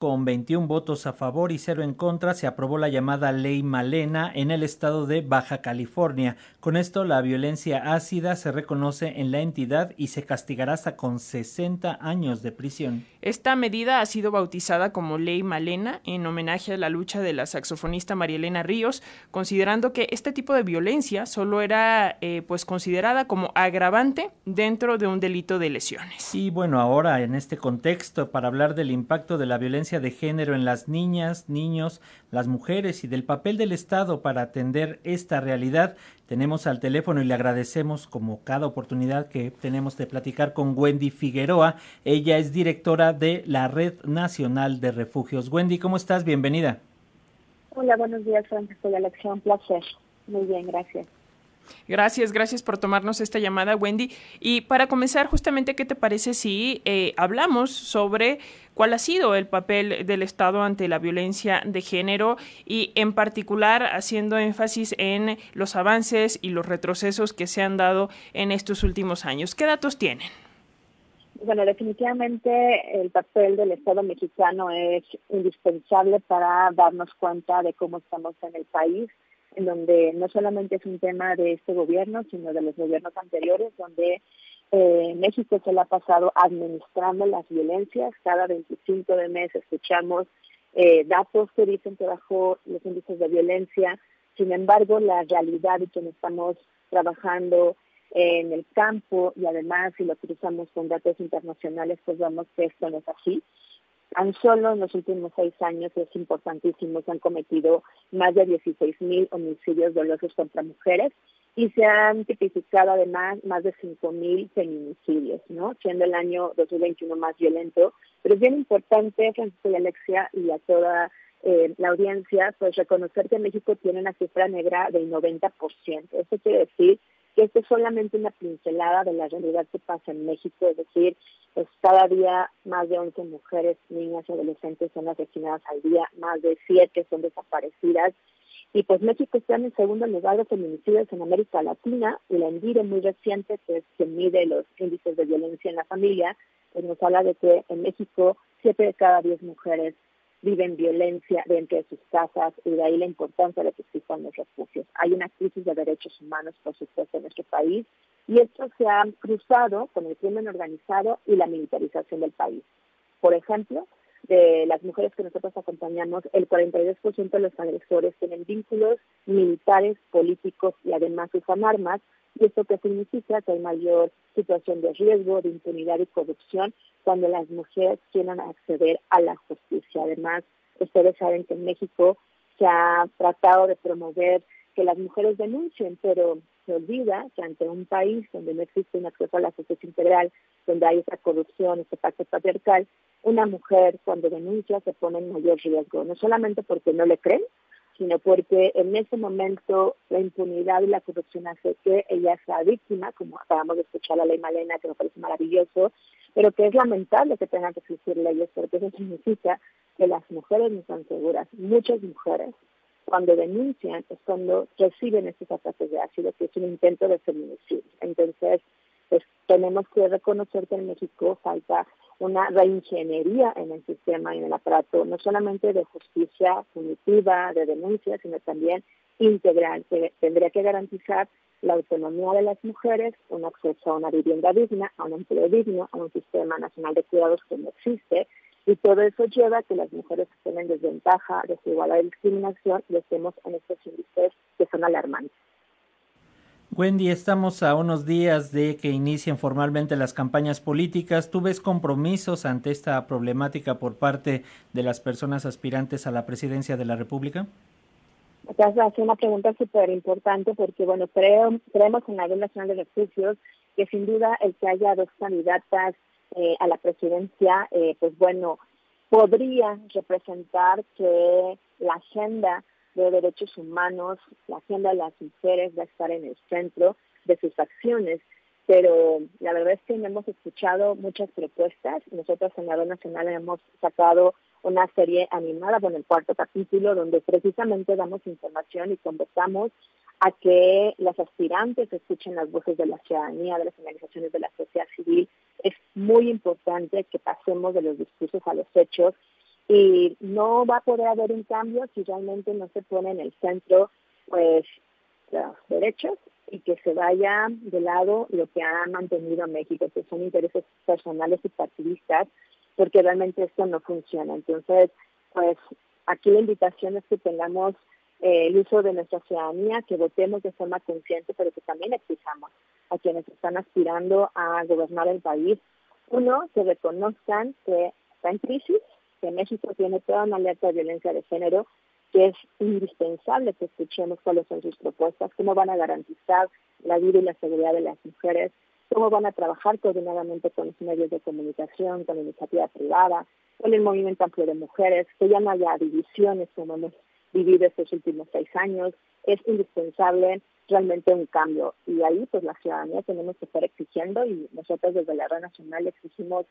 Con 21 votos a favor y cero en contra, se aprobó la llamada Ley Malena en el estado de Baja California. Con esto, la violencia ácida se reconoce en la entidad y se castigará hasta con 60 años de prisión. Esta medida ha sido bautizada como Ley Malena en homenaje a la lucha de la saxofonista María Elena Ríos, considerando que este tipo de violencia solo era eh, pues considerada como agravante dentro de un delito de lesiones. Y bueno, ahora en este contexto, para hablar del impacto de la violencia de género en las niñas, niños, las mujeres y del papel del Estado para atender esta realidad. Tenemos al teléfono y le agradecemos como cada oportunidad que tenemos de platicar con Wendy Figueroa. Ella es directora de la Red Nacional de Refugios. Wendy, ¿cómo estás? Bienvenida. Hola, buenos días, Francisco y Alexia. Un placer. Muy bien, gracias. Gracias, gracias por tomarnos esta llamada, Wendy. Y para comenzar, justamente, ¿qué te parece si eh, hablamos sobre cuál ha sido el papel del Estado ante la violencia de género y en particular haciendo énfasis en los avances y los retrocesos que se han dado en estos últimos años? ¿Qué datos tienen? Bueno, definitivamente el papel del Estado mexicano es indispensable para darnos cuenta de cómo estamos en el país en donde no solamente es un tema de este gobierno, sino de los gobiernos anteriores, donde eh, México se le ha pasado administrando las violencias. Cada 25 de mes escuchamos eh, datos que dicen que bajó los índices de violencia. Sin embargo, la realidad y que estamos trabajando en el campo y además si lo cruzamos con datos internacionales, pues vemos que esto no es así. Tan solo en los últimos seis años es importantísimo, se han cometido más de 16 mil homicidios dolosos contra mujeres y se han tipificado además más de 5 mil feminicidios, ¿no? Siendo el año 2021 más violento. Pero es bien importante, Francisco y Alexia, y a toda eh, la audiencia, pues reconocer que México tiene una cifra negra del 90%. Eso quiere decir que esto es solamente una pincelada de la realidad que pasa en México, es decir, pues cada día más de 11 mujeres, niñas y adolescentes son asesinadas al día, más de 7 son desaparecidas. Y pues México está en el segundo lugar de feminicidios en América Latina y la ENVIRE muy reciente, que es que mide los índices de violencia en la familia, pues nos habla de que en México 7 de cada 10 mujeres viven violencia dentro de sus casas y de ahí la importancia de que existan los refugios. Hay una crisis de derechos humanos, por supuesto, en nuestro país y esto se ha cruzado con el crimen organizado y la militarización del país. Por ejemplo, de las mujeres que nosotros acompañamos, el 42% de los agresores tienen vínculos militares, políticos y además usan armas, y esto que significa que hay mayor situación de riesgo, de impunidad y corrupción cuando las mujeres quieran acceder a la justicia. Además, ustedes saben que en México se ha tratado de promover que las mujeres denuncien, pero se olvida que ante un país donde no existe un acceso a la justicia integral, donde hay esa corrupción, ese pacto patriarcal, una mujer cuando denuncia se pone en mayor riesgo, no solamente porque no le creen, sino porque en ese momento la impunidad y la corrupción hace que ella sea víctima, como acabamos de escuchar la ley Malena, que me parece maravilloso, pero que es lamentable que tengan que existir leyes, porque eso significa que las mujeres no están seguras. Muchas mujeres, cuando denuncian, es cuando reciben estos ataques de ácido, que es un intento de feminicidio. Entonces, pues tenemos que reconocer que en México falta una reingeniería en el sistema y en el aparato, no solamente de justicia punitiva, de denuncia, sino también integral, que tendría que garantizar la autonomía de las mujeres, un acceso a una vivienda digna, a un empleo digno, a un sistema nacional de cuidados que no existe, y todo eso lleva a que las mujeres estén en desventaja, desigualdad y discriminación y estemos en estos índices que son alarmantes. Wendy, estamos a unos días de que inicien formalmente las campañas políticas. ¿Tú ves compromisos ante esta problemática por parte de las personas aspirantes a la presidencia de la República? Hace una pregunta súper importante porque, bueno, creo, creemos en la Ley Nacional de Refugios que sin duda el que haya dos candidatas eh, a la presidencia, eh, pues bueno, podría representar que la agenda de derechos humanos, la agenda de las mujeres va a estar en el centro de sus acciones. Pero la verdad es que hemos escuchado muchas propuestas. Nosotros en la Red Nacional hemos sacado una serie animada con el cuarto capítulo donde precisamente damos información y convocamos a que las aspirantes escuchen las voces de la ciudadanía, de las organizaciones de la sociedad civil. Es muy importante que pasemos de los discursos a los hechos Y no va a poder haber un cambio si realmente no se pone en el centro pues los derechos y que se vaya de lado lo que ha mantenido México, que son intereses personales y partidistas, porque realmente esto no funciona. Entonces, pues aquí la invitación es que tengamos eh, el uso de nuestra ciudadanía, que votemos de forma consciente, pero que también exijamos a quienes están aspirando a gobernar el país. Uno, que reconozcan que está en crisis, que México tiene toda una alerta de violencia de género, que es indispensable que escuchemos cuáles son sus propuestas, cómo van a garantizar la vida y la seguridad de las mujeres, cómo van a trabajar coordinadamente con los medios de comunicación, con la iniciativa privada, con el movimiento amplio de mujeres, que ya no haya divisiones como hemos vivido estos últimos seis años. Es indispensable realmente un cambio y ahí pues la ciudadanía tenemos que estar exigiendo y nosotros desde la red nacional exigimos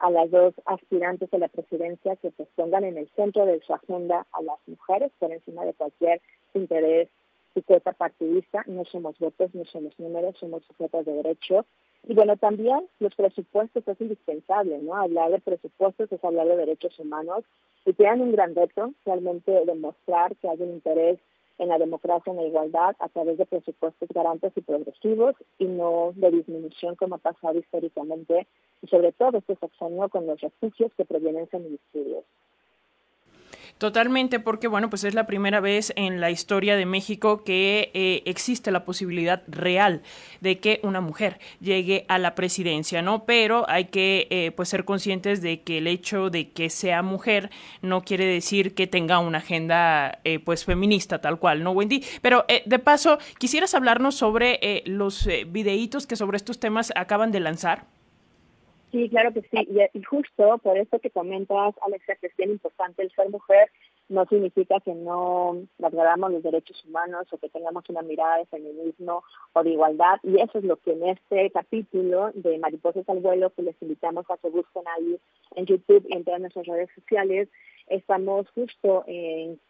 a las dos aspirantes a la presidencia que pues pongan en el centro de su agenda a las mujeres por encima de cualquier interés y partidista. No somos votos, no somos números, somos sujetos de derecho. Y bueno, también los presupuestos es indispensable, ¿no? Hablar de presupuestos es hablar de derechos humanos y tienen un gran reto realmente demostrar que hay un interés en la democracia, en la igualdad, a través de presupuestos garantes y progresivos y no de disminución como ha pasado históricamente y sobre todo este sexenio con los refugios que provienen de feminicidios. Totalmente, porque bueno, pues es la primera vez en la historia de México que eh, existe la posibilidad real de que una mujer llegue a la presidencia, ¿no? Pero hay que eh, pues ser conscientes de que el hecho de que sea mujer no quiere decir que tenga una agenda eh, pues feminista tal cual, ¿no, Wendy? Pero de paso, quisieras hablarnos sobre los videitos que sobre estos temas acaban de lanzar. Sí, claro que sí. Y, justo por eso que comentas, Alexa, que es bien importante el ser mujer, no significa que no valoramos los derechos humanos o que tengamos una mirada de feminismo o de igualdad. Y eso es lo que en este capítulo de Mariposas al Vuelo, que les invitamos a que busquen ahí en YouTube y en todas nuestras redes sociales, estamos justo en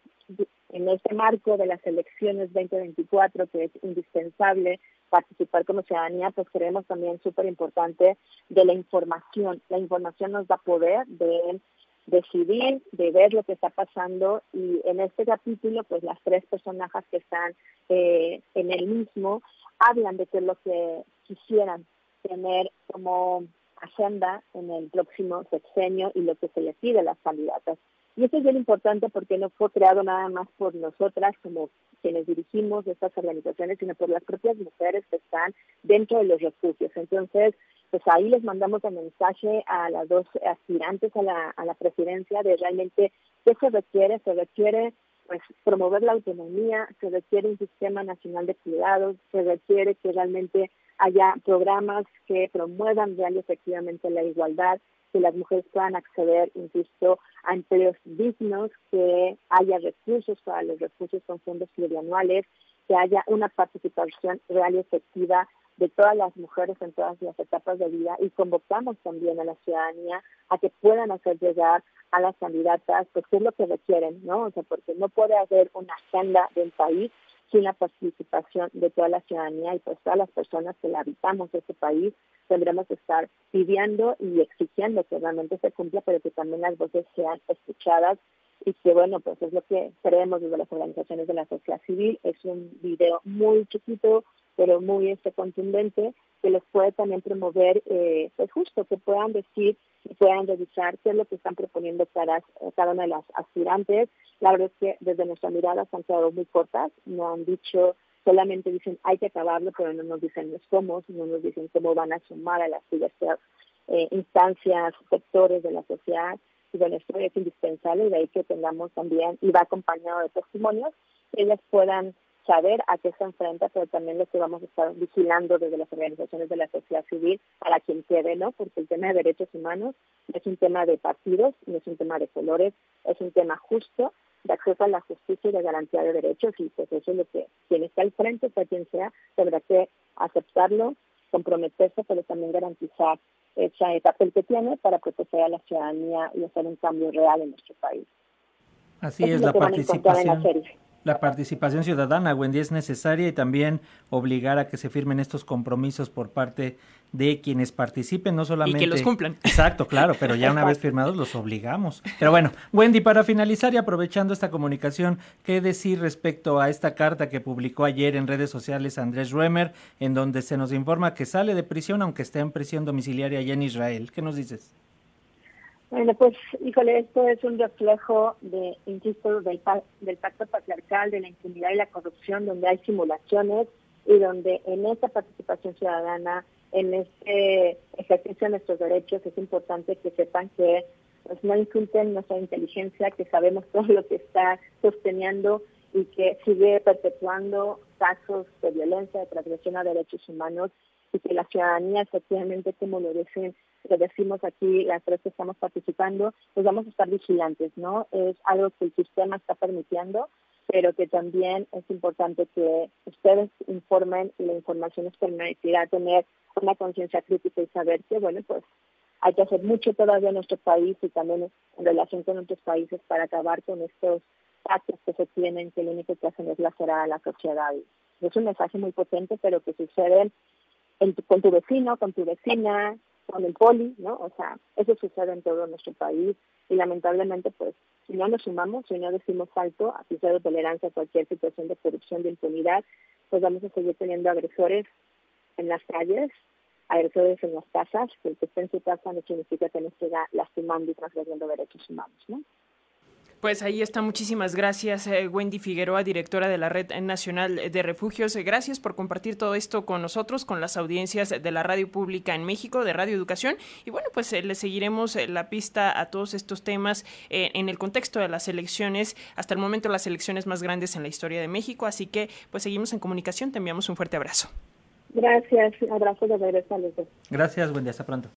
en este marco de las elecciones 2024, que es indispensable participar como ciudadanía, pues creemos también súper importante de la información. La información nos da poder de decidir, de ver lo que está pasando y en este capítulo, pues las tres personajes que están eh, en el mismo hablan de qué es lo que quisieran tener como agenda en el próximo sexenio y lo que se les pide a las candidatas. Y eso es bien importante porque no fue creado nada más por nosotras como quienes dirigimos estas organizaciones, sino por las propias mujeres que están dentro de los refugios. Entonces, pues ahí les mandamos el mensaje a las dos aspirantes a la, a la presidencia de realmente qué se requiere, se requiere pues promover la autonomía, se requiere un sistema nacional de cuidados, se requiere que realmente haya programas que promuevan real y efectivamente la igualdad, que las mujeres puedan acceder, insisto, a empleos dignos, que haya recursos para los recursos con fondos plurianuales, que haya una participación real y efectiva de todas las mujeres en todas las etapas de vida y convocamos también a la ciudadanía a que puedan hacer llegar a las candidatas pues es lo que requieren, ¿no? O sea, porque no puede haber una agenda del país sin la participación de toda la ciudadanía y pues todas las personas que la habitamos este país tendremos que estar pidiendo y exigiendo que realmente se cumpla, pero que también las voces sean escuchadas y que bueno, pues es lo que creemos desde las organizaciones de la sociedad civil. Es un video muy chiquito, pero muy este contundente, que les puede también promover, eh, pues justo, que puedan decir y puedan revisar qué es lo que están proponiendo cada, cada una de las aspirantes. La verdad es que desde nuestra mirada se han quedado muy cortas, no han dicho, solamente dicen hay que acabarlo, pero no nos dicen los cómo, no nos dicen cómo van a sumar a las diversas eh, instancias, sectores de la sociedad. Y bueno, esto es indispensable y de ahí que tengamos también, y va acompañado de testimonios, que ellas puedan saber a qué se enfrenta, pero también lo que vamos a estar vigilando desde las organizaciones de la sociedad civil para quien quede, ¿no? Porque el tema de derechos humanos no es un tema de partidos, no es un tema de colores, es un tema justo de acceso a la justicia y de garantía de derechos y pues eso es lo que quien está al frente, sea quien sea, tendrá que aceptarlo, comprometerse, pero también garantizar ese papel que tiene para proteger a la ciudadanía y hacer un cambio real en nuestro país. Así es, la participación. La participación ciudadana, Wendy, es necesaria y también obligar a que se firmen estos compromisos por parte de quienes participen, no solamente... Y que los cumplan. Exacto, claro, pero ya una vez firmados los obligamos. Pero bueno, Wendy, para finalizar y aprovechando esta comunicación, ¿qué decir respecto a esta carta que publicó ayer en redes sociales Andrés Ruemer, en donde se nos informa que sale de prisión aunque esté en prisión domiciliaria allá en Israel? ¿Qué nos dices? Bueno, pues, híjole, esto es un reflejo de, insisto, del, del pacto patriarcal, de la impunidad y la corrupción, donde hay simulaciones y donde en esta participación ciudadana, en este ejercicio de nuestros derechos, es importante que sepan que pues, no insulten nuestra inteligencia, que sabemos todo lo que está sosteniendo y que sigue perpetuando casos de violencia, de transgresión a derechos humanos y que la ciudadanía efectivamente, como lo dicen que decimos aquí, las tres que estamos participando, pues vamos a estar vigilantes, ¿no? Es algo que el sistema está permitiendo, pero que también es importante que ustedes informen y la información les permitirá tener una conciencia crítica y saber que, bueno, pues hay que hacer mucho todavía en nuestro país y también en relación con otros países para acabar con estos actos que se tienen que lo único que hacen es lacerar a la sociedad. Es un mensaje muy potente, pero que suceden con tu vecino, con tu vecina, con el poli, ¿no? O sea, eso sucede en todo nuestro país y lamentablemente, pues, si no nos sumamos, si no decimos alto a pisar de tolerancia a cualquier situación de corrupción, de impunidad, pues vamos a seguir teniendo agresores en las calles, agresores en las casas, que el que esté en su casa no significa que nos siga lastimando y transgrediendo derechos humanos, ¿no? Pues ahí está. Muchísimas gracias, eh, Wendy Figueroa, directora de la Red Nacional de Refugios. Eh, gracias por compartir todo esto con nosotros, con las audiencias de la radio pública en México, de Radio Educación. Y bueno, pues eh, le seguiremos la pista a todos estos temas en el contexto de las elecciones, hasta el momento las elecciones más grandes en la historia de México. Así que pues seguimos en comunicación. Te enviamos un fuerte abrazo. Gracias. Abrazo de regreso a los Gracias, Wendy. Hasta pronto.